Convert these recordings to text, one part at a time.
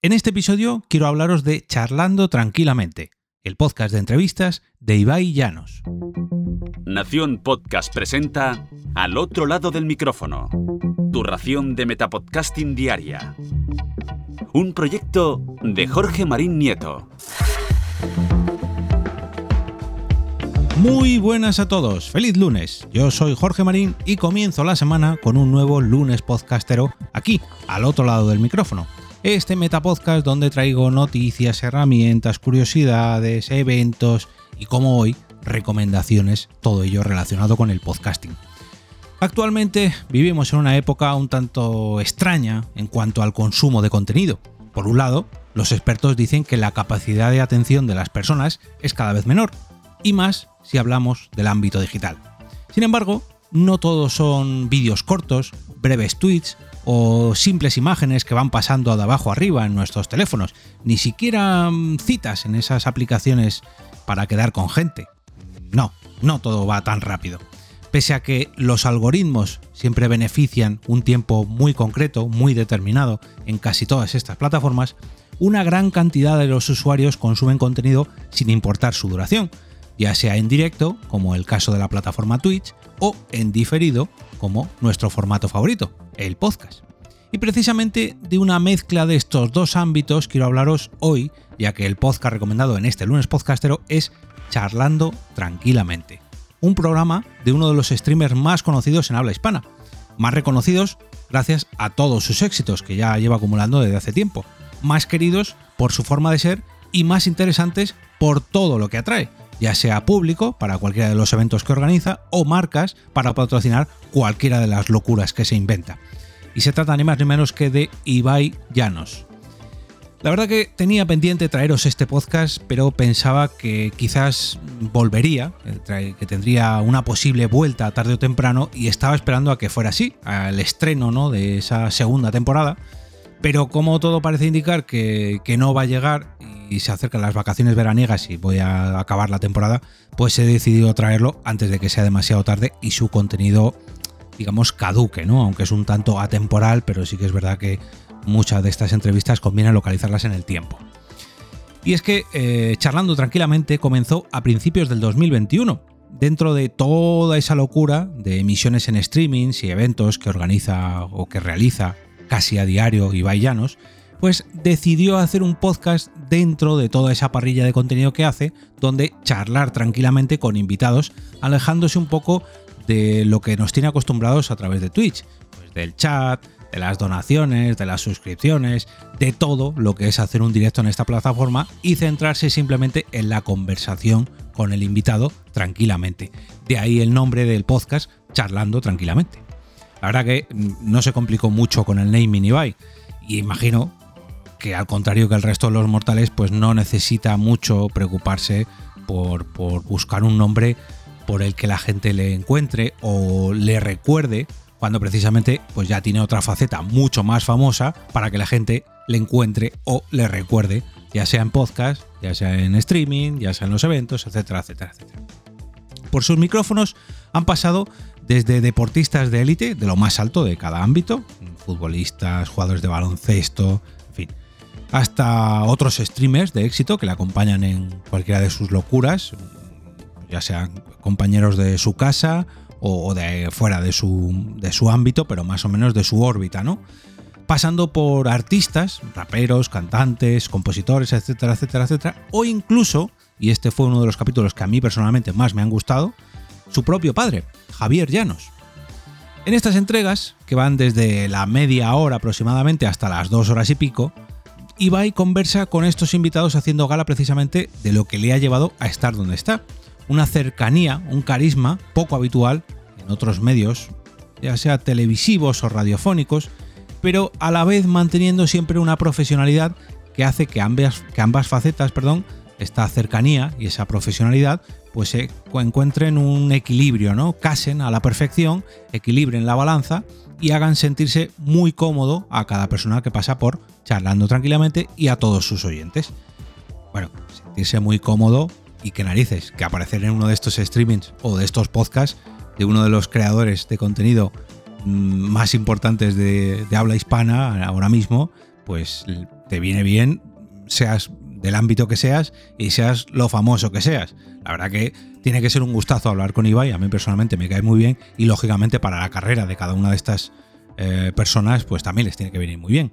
En este episodio quiero hablaros de Charlando Tranquilamente, el podcast de entrevistas de Ibai Llanos. Nación Podcast presenta Al otro lado del micrófono, tu ración de Metapodcasting Diaria. Un proyecto de Jorge Marín Nieto. Muy buenas a todos, feliz lunes. Yo soy Jorge Marín y comienzo la semana con un nuevo lunes podcastero aquí, al otro lado del micrófono. Este metapodcast donde traigo noticias, herramientas, curiosidades, eventos y como hoy, recomendaciones, todo ello relacionado con el podcasting. Actualmente vivimos en una época un tanto extraña en cuanto al consumo de contenido. Por un lado, los expertos dicen que la capacidad de atención de las personas es cada vez menor, y más si hablamos del ámbito digital. Sin embargo, no todos son vídeos cortos, breves tweets o simples imágenes que van pasando de abajo arriba en nuestros teléfonos, ni siquiera mm, citas en esas aplicaciones para quedar con gente. No, no todo va tan rápido. Pese a que los algoritmos siempre benefician un tiempo muy concreto, muy determinado en casi todas estas plataformas, una gran cantidad de los usuarios consumen contenido sin importar su duración, ya sea en directo, como el caso de la plataforma Twitch, o en diferido, como nuestro formato favorito, el podcast. Y precisamente de una mezcla de estos dos ámbitos quiero hablaros hoy, ya que el podcast recomendado en este lunes podcastero es Charlando Tranquilamente, un programa de uno de los streamers más conocidos en habla hispana, más reconocidos gracias a todos sus éxitos que ya lleva acumulando desde hace tiempo, más queridos por su forma de ser y más interesantes por todo lo que atrae, ya sea público para cualquiera de los eventos que organiza o marcas para patrocinar cualquiera de las locuras que se inventa. Y se trata ni más ni menos que de Ibai Llanos. La verdad que tenía pendiente traeros este podcast, pero pensaba que quizás volvería, que tendría una posible vuelta tarde o temprano, y estaba esperando a que fuera así, al estreno ¿no? de esa segunda temporada. Pero como todo parece indicar que, que no va a llegar y se acercan las vacaciones veraniegas y voy a acabar la temporada, pues he decidido traerlo antes de que sea demasiado tarde y su contenido, digamos, caduque, ¿no? Aunque es un tanto atemporal, pero sí que es verdad que muchas de estas entrevistas conviene localizarlas en el tiempo. Y es que eh, charlando tranquilamente comenzó a principios del 2021, dentro de toda esa locura de emisiones en streamings y eventos que organiza o que realiza casi a diario Ibai Llanos, pues decidió hacer un podcast dentro de toda esa parrilla de contenido que hace, donde charlar tranquilamente con invitados, alejándose un poco de lo que nos tiene acostumbrados a través de Twitch, pues del chat, de las donaciones, de las suscripciones, de todo lo que es hacer un directo en esta plataforma y centrarse simplemente en la conversación con el invitado tranquilamente. De ahí el nombre del podcast, Charlando Tranquilamente. La verdad que no se complicó mucho con el naming Ibai y imagino que al contrario que el resto de los mortales, pues no necesita mucho preocuparse por, buscar un nombre por el que la gente le encuentre o le recuerde cuando precisamente pues ya tiene otra faceta mucho más famosa para que la gente le encuentre o le recuerde, ya sea en podcast, ya sea en streaming, ya sea en los eventos, etcétera, etcétera, etcétera. Por sus micrófonos han pasado desde deportistas de élite, de lo más alto de cada ámbito, futbolistas, jugadores de baloncesto, hasta otros streamers de éxito que le acompañan en cualquiera de sus locuras, ya sean compañeros de su casa o, de fuera de su, de su ámbito, pero más o menos de su órbita, ¿no? Pasando por artistas, raperos, cantantes, compositores, etcétera, etcétera, etcétera, o incluso, y este fue uno de los capítulos que a mí personalmente más me han gustado, su propio padre, Javier Llanos. En estas entregas, que van desde la media hora aproximadamente hasta las dos horas y pico, Ibai conversa con estos invitados haciendo gala precisamente de lo que le ha llevado a estar donde está. Una cercanía, un carisma poco habitual en otros medios, ya sea televisivos o radiofónicos, pero a la vez manteniendo siempre una profesionalidad que hace que ambas, que ambas facetas, perdón, esta cercanía y esa profesionalidad, pues se encuentren un equilibrio, ¿no? Casen a la perfección, equilibren la balanza y hagan sentirse muy cómodo a cada persona que pasa por charlando tranquilamente y a todos sus oyentes. Bueno, sentirse muy cómodo y que narices, que aparecer en uno de estos streamings o de estos podcasts de uno de los creadores de contenido mm, más importantes de, habla hispana ahora mismo, pues te viene bien, seas del ámbito que seas y seas lo famoso que seas. La verdad que tiene que ser un gustazo hablar con Ibai, a mí personalmente me cae muy bien y lógicamente para la carrera de cada una de estas eh, personas pues también les tiene que venir muy bien.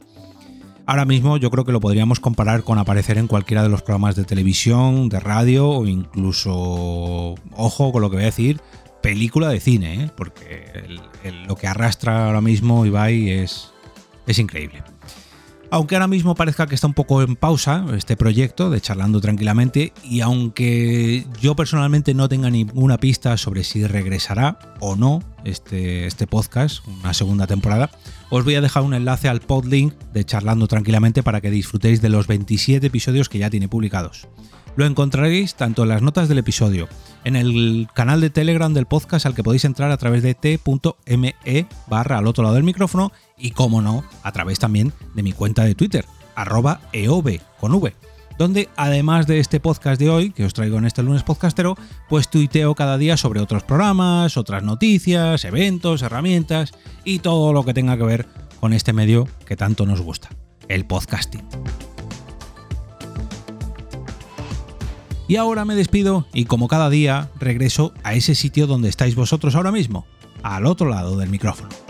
Ahora mismo yo creo que lo podríamos comparar con aparecer en cualquiera de los programas de televisión, de radio o incluso, ojo con lo que voy a decir, película de cine, ¿eh? porque lo que arrastra ahora mismo Ibai es, es increíble. Aunque ahora mismo parezca que está un poco en pausa este proyecto de charlando tranquilamente y aunque yo personalmente no tenga ninguna pista sobre si regresará o no este, este podcast, una segunda temporada, os voy a dejar un enlace al podlink de charlando tranquilamente para que disfrutéis de los 27 episodios que ya tiene publicados. Lo encontraréis tanto en las notas del episodio, en el canal de Telegram del podcast al que podéis entrar a través de t.me barra al otro lado del micrófono y, como no, a través también de mi cuenta de Twitter, arroba eov con donde además de este podcast de hoy, que os traigo en este lunes podcastero, pues tuiteo cada día sobre otros programas, otras noticias, eventos, herramientas y todo lo que tenga que ver con este medio que tanto nos gusta, el podcasting. Y ahora me despido y como cada día regreso a ese sitio donde estáis vosotros ahora mismo, al otro lado del micrófono.